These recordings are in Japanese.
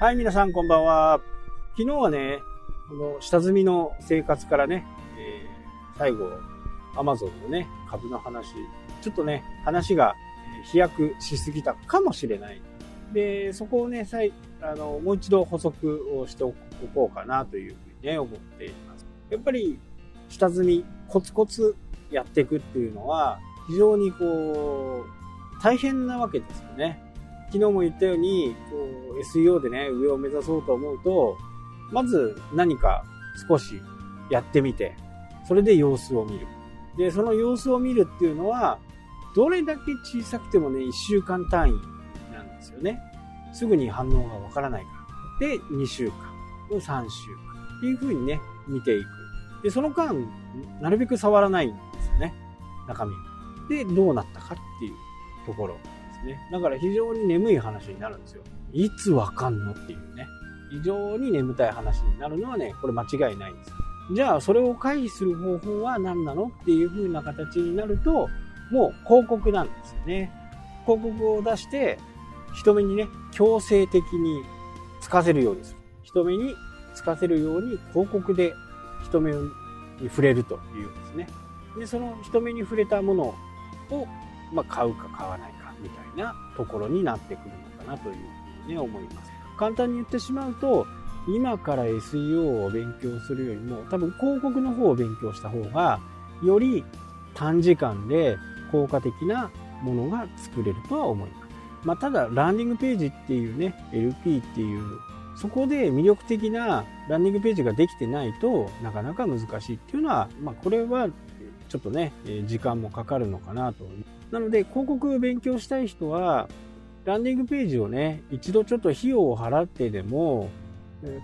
はい、皆さんこんばんは。昨日はね、この下積みの生活からね、えー、最後、アマゾンのね、株の話、ちょっとね、話が飛躍しすぎたかもしれない。で、そこをね、再あのもう一度補足をしておこうかなというふうにね、思っています。やっぱり、下積み、コツコツやっていくっていうのは、非常にこう、大変なわけですよね。昨日も言ったように、こう、SEO でね、上を目指そうと思うと、まず何か少しやってみて、それで様子を見る。で、その様子を見るっていうのは、どれだけ小さくてもね、1週間単位なんですよね。すぐに反応がわからないから。で、2週間、3週間っていう風にね、見ていく。で、その間、なるべく触らないんですよね。中身で、どうなったかっていうところですね。だから非常に眠い話になるんですよ。いつわかんのっていうね。非常に眠たい話になるのはね、これ間違いないんです。じゃあ、それを回避する方法は何なのっていう風な形になると、もう広告なんですよね。広告を出して、人目にね、強制的につかせるようにする。人目につかせるように広告で人目に触れるというんですね。で、その人目に触れたものを、まあ、買うか買わないみたいなところになってくるのかなというふうにね、思います。簡単に言ってしまうと、今から SEO を勉強するよりも、多分広告の方を勉強した方が、より短時間で効果的なものが作れるとは思います。まあ、ただ、ランディングページっていうね、LP っていう、そこで魅力的なランディングページができてないとなかなか難しいっていうのは、まあ、これはちょっとね、時間もかかるのかなと。なので、広告を勉強したい人は、ランディングページをね、一度ちょっと費用を払ってでも、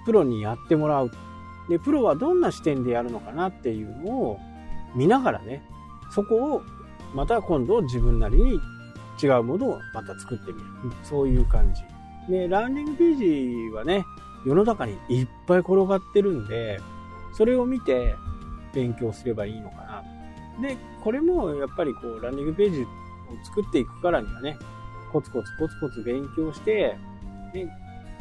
プロにやってもらう。で、プロはどんな視点でやるのかなっていうのを見ながらね、そこをまた今度自分なりに違うものをまた作ってみる。そういう感じ。で、ランディングページはね、世の中にいっぱい転がってるんで、それを見て勉強すればいいのかな。で、これもやっぱりこう、ランディングページを作っていくからにはね、コツコツコツコツ勉強して、ね、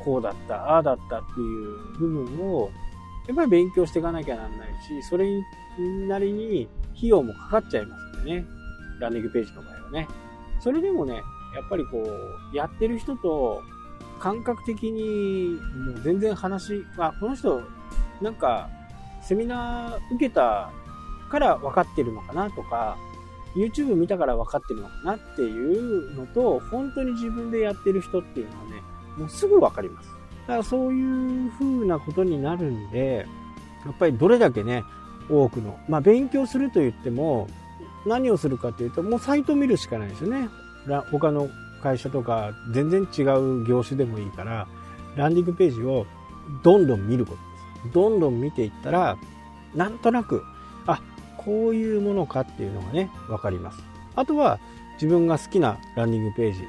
こうだった、ああだったっていう部分を、やっぱり勉強していかなきゃなんないし、それなりに費用もかかっちゃいますんでね。ランディングページの場合はね。それでもね、やっぱりこう、やってる人と感覚的にもう全然話、あ、この人、なんか、セミナー受けたから分かってるのかなとか、YouTube 見たから分かってるのかなっていうのと、本当に自分でやってる人っていうのはね、もうすぐ分かります。だからそういう風なことになるんで、やっぱりどれだけね、多くの、まあ勉強すると言っても、何をするかというと、もうサイト見るしかないですよね。他の会社とか全然違う業種でもいいから、ランディングページをどんどん見ることです。どんどん見ていったら、なんとなく、こういうものかっていうのがね、わかります。あとは、自分が好きなランディングページ、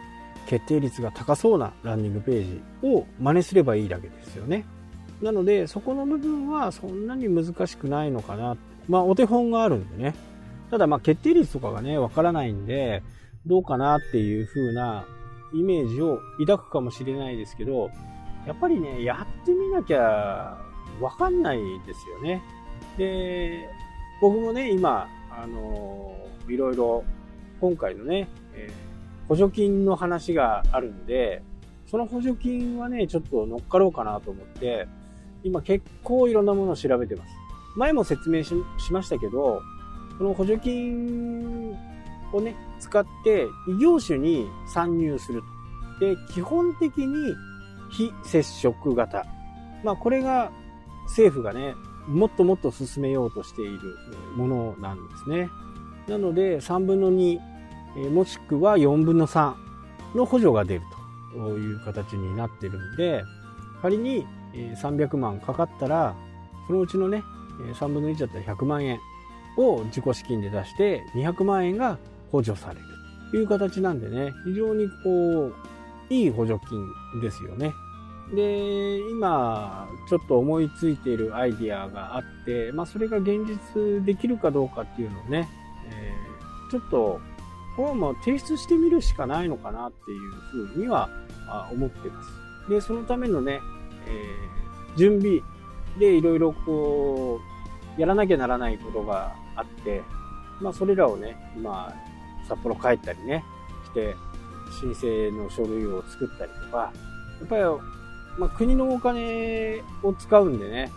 決定率が高そうなランディングページを真似すればいいだけですよね。なので、そこの部分はそんなに難しくないのかな。まあ、お手本があるんでね。ただ、まあ、決定率とかがね、わからないんで、どうかなっていう風なイメージを抱くかもしれないですけど、やっぱりね、やってみなきゃわかんないですよね。で、僕もね、今、あのいろいろ、今回のね、えー、補助金の話があるんで、その補助金はね、ちょっと乗っかろうかなと思って、今結構いろんなものを調べてます。前も説明しましたけど、この補助金をね、使って異業種に参入すると。で、基本的に非接触型。まあこれが政府がね、もっともっと進めようとしているものなんですね。なので3分の2、もしくは4分の3の補助が出るという形になっているんで、仮に300万かかったら、そのうちのね、3分の1だったら100万円を自己資金で出して200万円が補助されるという形なんでね、非常にこう、いい補助金ですよね。で、今、ちょっと思いついているアイディアがあって、まあ、それが現実できるかどうかっていうのをね、えー、ちょっと、これはもう提出してみるしかないのかなっていうふうには思ってます。で、そのためのね、えー、準備でいろいろこう、やらなきゃならないことがあって、まあそれらをね、まあ札幌帰ったりね、して、申請の書類を作ったりとか、やっぱり、まあ、国のお金を使うんでね、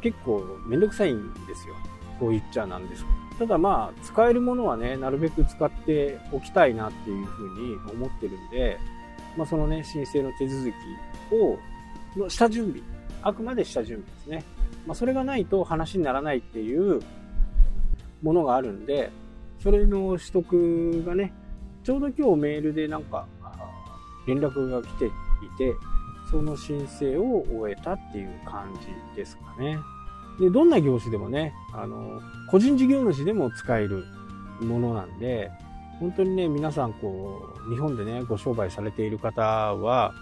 結構めんどくさいんですよ。こう言っちゃなんですただまあ、使えるものはね、なるべく使っておきたいなっていうふうに思ってるんで、まあ、そのね、申請の手続きを、の下準備。あくまで下準備ですね。まあ、それがないと話にならないっていうものがあるんで、それの取得がね、ちょうど今日メールでなんか、連絡が来ていて、その申請を終えたっていう感じですかね。で、どんな業種でもね、あの、個人事業主でも使えるものなんで、本当にね、皆さんこう、日本でね、ご商売されている方は、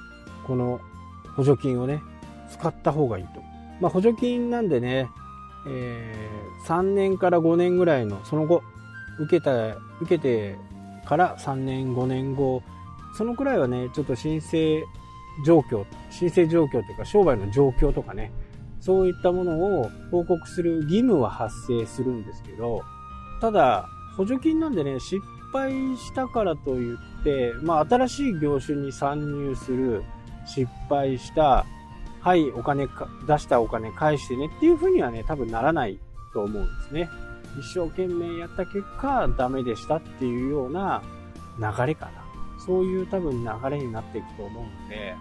この補助金をね、使った方がいいと。まあ補助金なんでね、えー、3年から5年ぐらいの、その後、受けた、受けてから3年、5年後、そのくらいはね、ちょっと申請状況、申請状況というか商売の状況とかね、そういったものを報告する義務は発生するんですけど、ただ、補助金なんでね、失敗したからといって、まあ、新しい業種に参入する、失敗した、はい、お金か、出したお金返してねっていう風にはね、多分ならないと思うんですね。一生懸命やった結果、ダメでしたっていうような流れかな。そういう多分流れになっていくと思うんで、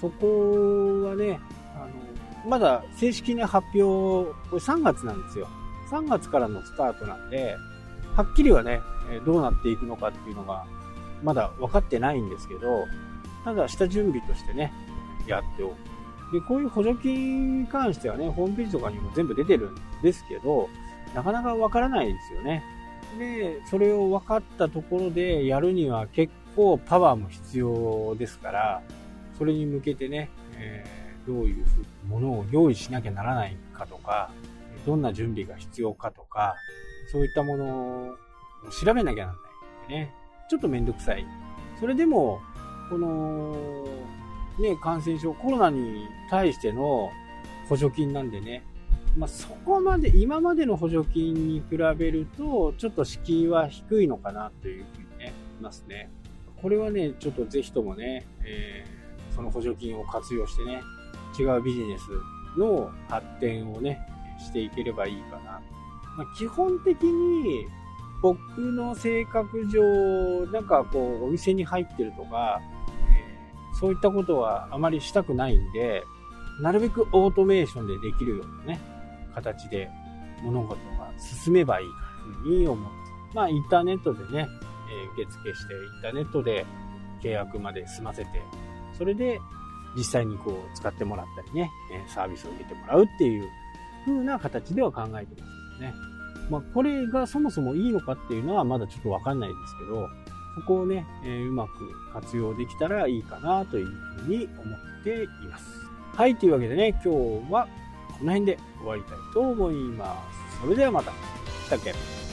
そこはね、あの、まだ正式な発表、これ3月なんですよ。3月からのスタートなんで、はっきりはね、どうなっていくのかっていうのが、まだ分かってないんですけど、ただ下準備としてね、やっておく。で、こういう補助金に関してはね、ホームページとかにも全部出てるんですけど、なかなか分からないですよね。で、それを分かったところでやるには結構パワーも必要ですから、それに向けてね、えー、どういうものを用意しなきゃならないかとか、どんな準備が必要かとか、そういったものを調べなきゃならないんでね、ちょっとめんどくさい。それでも、この、ね、感染症、コロナに対しての補助金なんでね、まあ、そこまで、今までの補助金に比べると、ちょっと敷居は低いのかなというふうにね、いますね。これはね、ちょっとぜひともね、えー、その補助金を活用してね、違うビジネスの発展をね、していければいいかな。まあ、基本的に、僕の性格上、なんかこう、お店に入ってるとか、えー、そういったことはあまりしたくないんで、なるべくオートメーションでできるようなね、形で物事が進めばいいかというふうに思って、まあ、インターネットでね、え受付して、インターネットで契約まで済ませて、それで実際にこう使ってもらったりね、サービスを受けてもらうっていう風な形では考えてますね。まあ、これがそもそもいいのかっていうのはまだちょっとわかんないですけど、そこをね、えー、うまく活用できたらいいかなというふうに思っています。はい、というわけでね、今日はこの辺で終わりたいと思います。それではまた。したっけ？